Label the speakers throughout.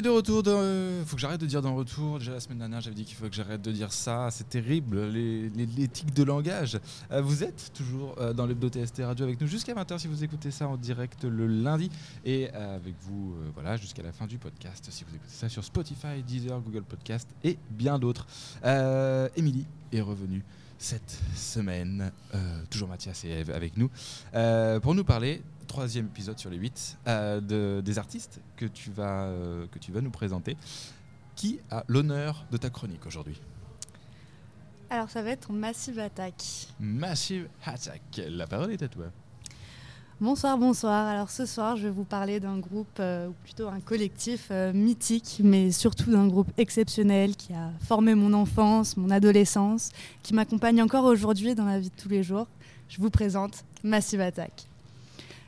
Speaker 1: De retour, il faut que j'arrête de dire dans retour. Déjà la semaine dernière, j'avais dit qu'il faut que j'arrête de dire ça. C'est terrible, les, les, tics de langage. Euh, vous êtes toujours euh, dans l'hebdo TST Radio avec nous jusqu'à 20h si vous écoutez ça en direct le lundi. Et euh, avec vous, voilà, jusqu'à la fin du podcast si vous écoutez ça sur Spotify, Deezer, Google Podcast et bien d'autres. Émilie est revenue cette semaine. toujours Mathias et Eve avec nous pour nous parler troisième épisode sur les huit euh, de, des artistes que tu, vas, euh, que tu vas nous présenter. Qui a l'honneur de ta chronique aujourd'hui?
Speaker 2: Alors ça va être Massive Attack.
Speaker 1: Massive Attack, la parole est à toi.
Speaker 2: Bonsoir, bonsoir. Alors ce soir, je vais vous parler d'un groupe, euh, ou plutôt un collectif mythique, mais surtout d'un groupe exceptionnel qui a formé mon enfance, mon adolescence, qui m'accompagne encore aujourd'hui dans la vie de tous les jours. Je vous présente Massive Attack.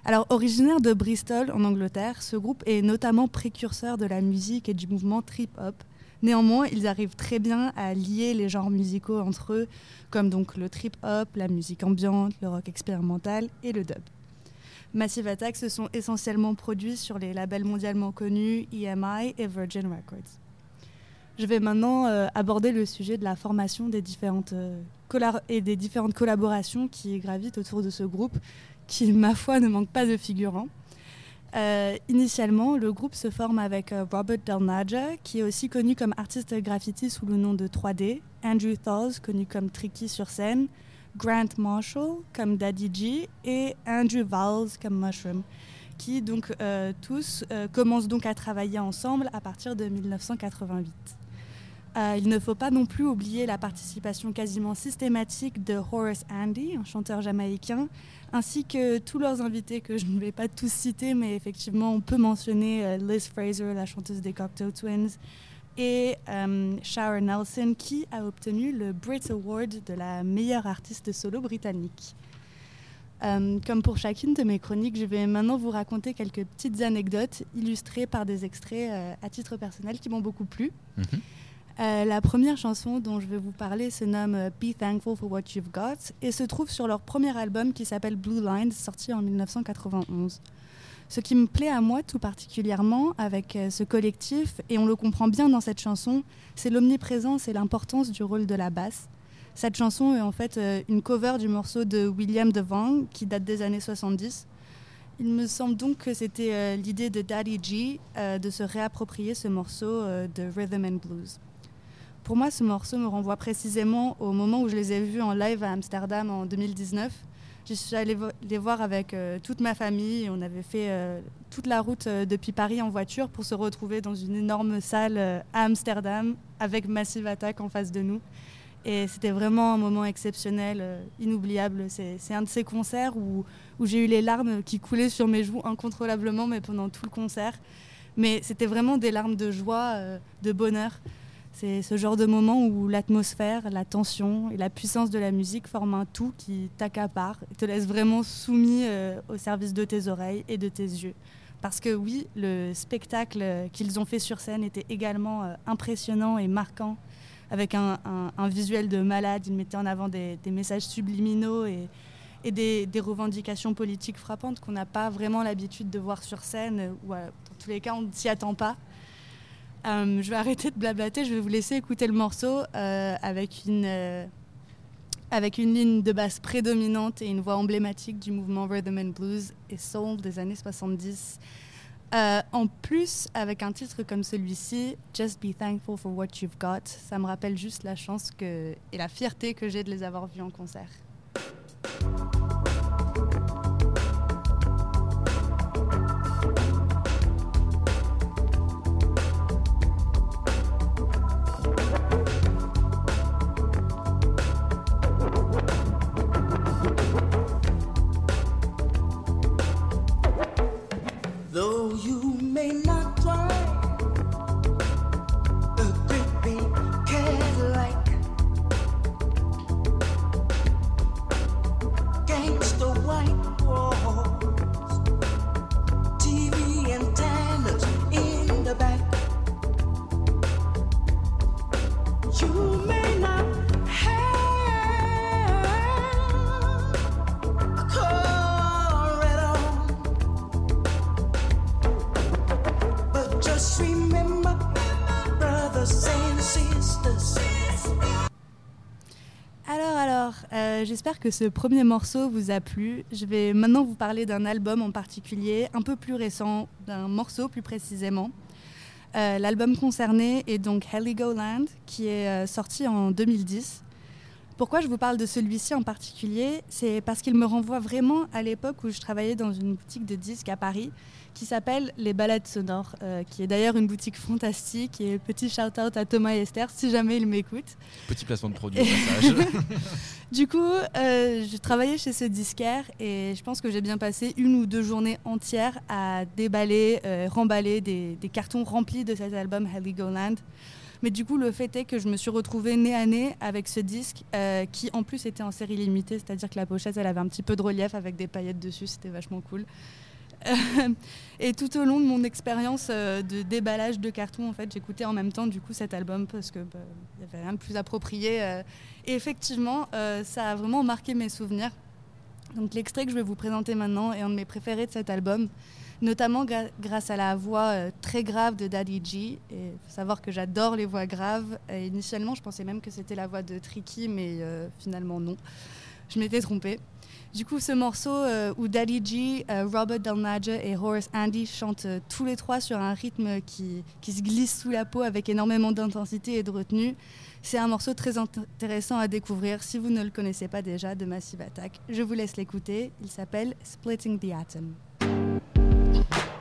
Speaker 2: Alors, originaire de Bristol, en Angleterre, ce groupe est notamment précurseur de la musique et du mouvement trip-hop. Néanmoins, ils arrivent très bien à lier les genres musicaux entre eux, comme donc le trip-hop, la musique ambiante, le rock expérimental et le dub. Massive Attack se sont essentiellement produits sur les labels mondialement connus EMI et Virgin Records. Je vais maintenant euh, aborder le sujet de la formation des différentes, euh, et des différentes collaborations qui gravitent autour de ce groupe, qui, ma foi, ne manque pas de figurants. Euh, initialement, le groupe se forme avec euh, Robert Del qui est aussi connu comme artiste graffiti sous le nom de 3D, Andrew Thaws, connu comme Tricky sur scène, Grant Marshall comme Daddy G et Andrew Valls comme Mushroom, qui donc euh, tous commencent donc à travailler ensemble à partir de 1988. il ne faut pas non plus oublier la participation quasiment systématique de Horace Andy, un chanteur jamaïcain, ainsi que tous leurs invités que je ne vais pas tous citer, mais effectivement, on peut mentionner euh, Liz Fraser, la chanteuse des Cocteau Twins, et euh, Shara Nelson, qui a obtenu le Brit Award de la meilleure artiste solo britannique. Euh, comme pour chacune de mes chroniques, je vais maintenant vous raconter quelques petites anecdotes illustrées par des extraits à titre personnel qui m'ont beaucoup plu. Mhm. Euh, la première chanson dont je vais vous parler se nomme euh, Be Thankful for What You've Got et se trouve sur leur premier album qui s'appelle Blue Lines, sorti en 1991. Ce qui me plaît à moi tout particulièrement avec euh, ce collectif, et on le comprend bien dans cette chanson, c'est l'omniprésence et l'importance du rôle de la basse. Cette chanson est en fait une cover du morceau de William DeVang qui date des années 70. Il me semble donc que c'était l'idée de Daddy G de se réapproprier ce morceau de Rhythm and Blues. Pour moi, ce morceau me renvoie précisément au moment où je les ai vus en live à Amsterdam en 2019. Je suis allée les voir avec euh, toute ma famille. On avait fait euh, toute la route euh, depuis Paris en voiture pour se retrouver dans une énorme salle à Amsterdam avec Massive Attack en face de nous. Et c'était vraiment un moment exceptionnel, inoubliable. C'est un de ces concerts où, j'ai eu les larmes qui coulaient sur mes joues incontrôlablement, mais pendant tout le concert. Mais c'était vraiment des larmes de joie, de bonheur. C'est ce genre de moment où l'atmosphère, la tension et la puissance de la musique forment un tout qui t'accapare et te laisse vraiment soumis euh, au service de tes oreilles et de tes yeux. Parce que oui, le spectacle qu'ils ont fait sur scène était également euh, impressionnant et marquant, avec un, visuel de malade. Ils mettaient en avant des, messages subliminaux et, des, revendications politiques frappantes qu'on n'a pas vraiment l'habitude de voir sur scène, ou euh, dans tous les cas, on ne s'y attend pas. Euh, je vais arrêter de blablater, je vais vous laisser écouter le morceau euh, avec, une, avec une ligne de basse prédominante et une voix emblématique du mouvement Rhythm and Blues et Soul des années 70. En plus, avec un titre comme celui-ci, Just Be Thankful for What You've Got, ça me rappelle juste la chance que, et la fierté que j'ai de les avoir vus en concert. Sunday night. Alors, alors, euh, j'espère que ce premier morceau vous a plu. Je vais maintenant vous parler d'un album en particulier, un peu plus récent, d'un morceau plus précisément. Euh, L'album concerné est donc Heligoland, qui est euh, sorti en 2010. Pourquoi je vous parle de celui-ci en particulier? C'est parce qu'il me renvoie vraiment à l'époque où je travaillais dans une boutique de disques à Paris qui s'appelle Les Balades Sonores, euh, qui est d'ailleurs une boutique fantastique. Et petit shout-out à Thomas et Esther si jamais ils m'écoutent.
Speaker 1: Petit placement de produit au passage.
Speaker 2: Du coup, euh, je travaillais chez ce disquaire et je pense que j'ai bien passé une ou deux journées entières à déballer, euh, remballer des, des cartons remplis de cet album Heligoland. Mais du coup, le fait est que je me suis retrouvée nez à nez avec ce disque euh, qui, en plus, était en série limitée, c'est-à-dire que la pochette, elle avait un petit peu de relief avec des paillettes dessus, c'était vachement cool. Euh, et tout au long de mon expérience euh, de déballage de cartons, en fait, j'écoutais en même temps du coup cet album parce que bah, il y avait rien de plus approprié. et effectivement, ça a vraiment marqué mes souvenirs. Donc l'extrait que je vais vous présenter maintenant est un de mes préférés de cet album, notamment grâce à la voix euh, très grave de Daddy G. Il faut savoir que j'adore les voix graves. Et initialement, je pensais même que c'était la voix de Tricky, mais euh, finalement non. Je m'étais trompée. Du coup, ce morceau euh, où Daddy G, Robert Dalmager et Horace Andy chantent tous les trois sur un rythme qui, qui se glisse sous la peau avec énormément d'intensité et de retenue, c'est un morceau très int- intéressant à découvrir si vous ne le connaissez pas déjà de Massive Attack. Je vous laisse l'écouter. Il s'appelle Splitting the Atom.
Speaker 3: The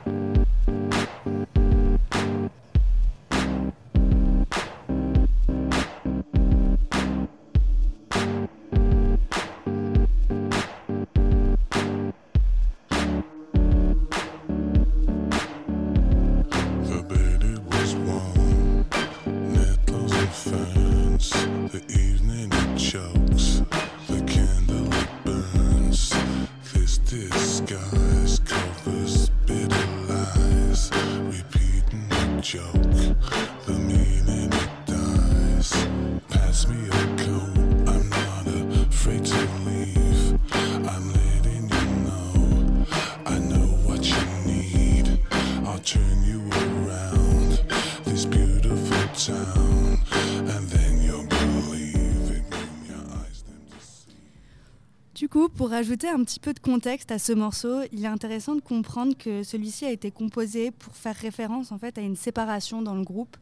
Speaker 2: pour rajouter un petit peu de contexte à ce morceau, il est intéressant de comprendre que celui-ci a été composé pour faire référence en fait à une séparation dans le groupe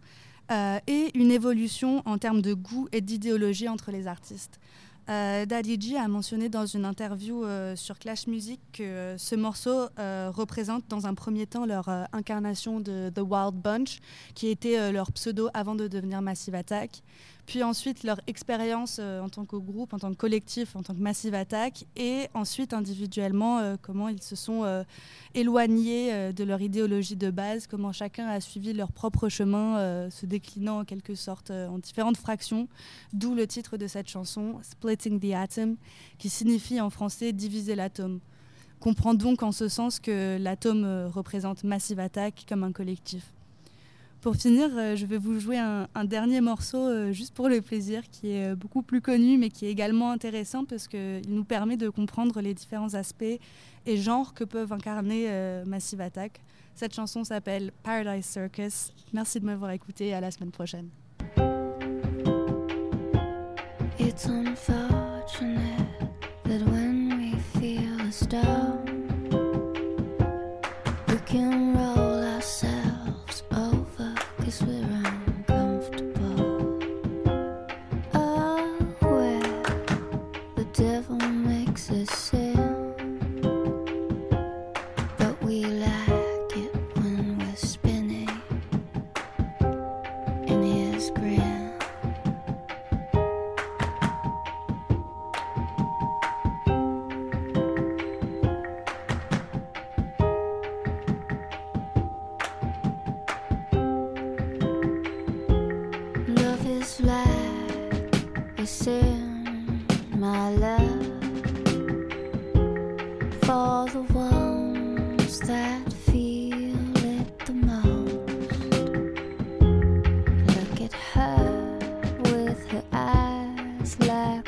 Speaker 2: euh, et une évolution en termes de goût et d'idéologie entre les artistes. Euh, Daddy a mentionné dans une interview euh, sur Clash Music que euh, ce morceau représente dans un premier temps leur incarnation de The Wild Bunch, qui était leur pseudo avant de devenir Massive Attack puis ensuite leur expérience euh, en tant que groupe, en tant que collectif, en tant que Massive Attack, et ensuite individuellement euh, comment ils se sont euh, éloignés de leur idéologie de base, comment chacun a suivi leur propre chemin, se déclinant en quelque sorte en différentes fractions, d'où le titre de cette chanson, Splitting the Atom, qui signifie en français diviser l'atome. Comprend donc en ce sens que l'atome représente Massive Attack comme un collectif. Pour finir, euh, je vais vous jouer un, dernier morceau euh, juste pour le plaisir, qui est euh, beaucoup plus connu, mais qui est également intéressant parce qu'il nous permet de comprendre les différents aspects et genres que peuvent incarner Massive Attack. Cette chanson s'appelle Paradise Circus. Merci de m'avoir écouté et à la semaine prochaine.
Speaker 4: Devil makes us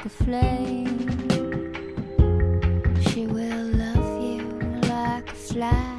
Speaker 4: a flame. She will love you like a flame.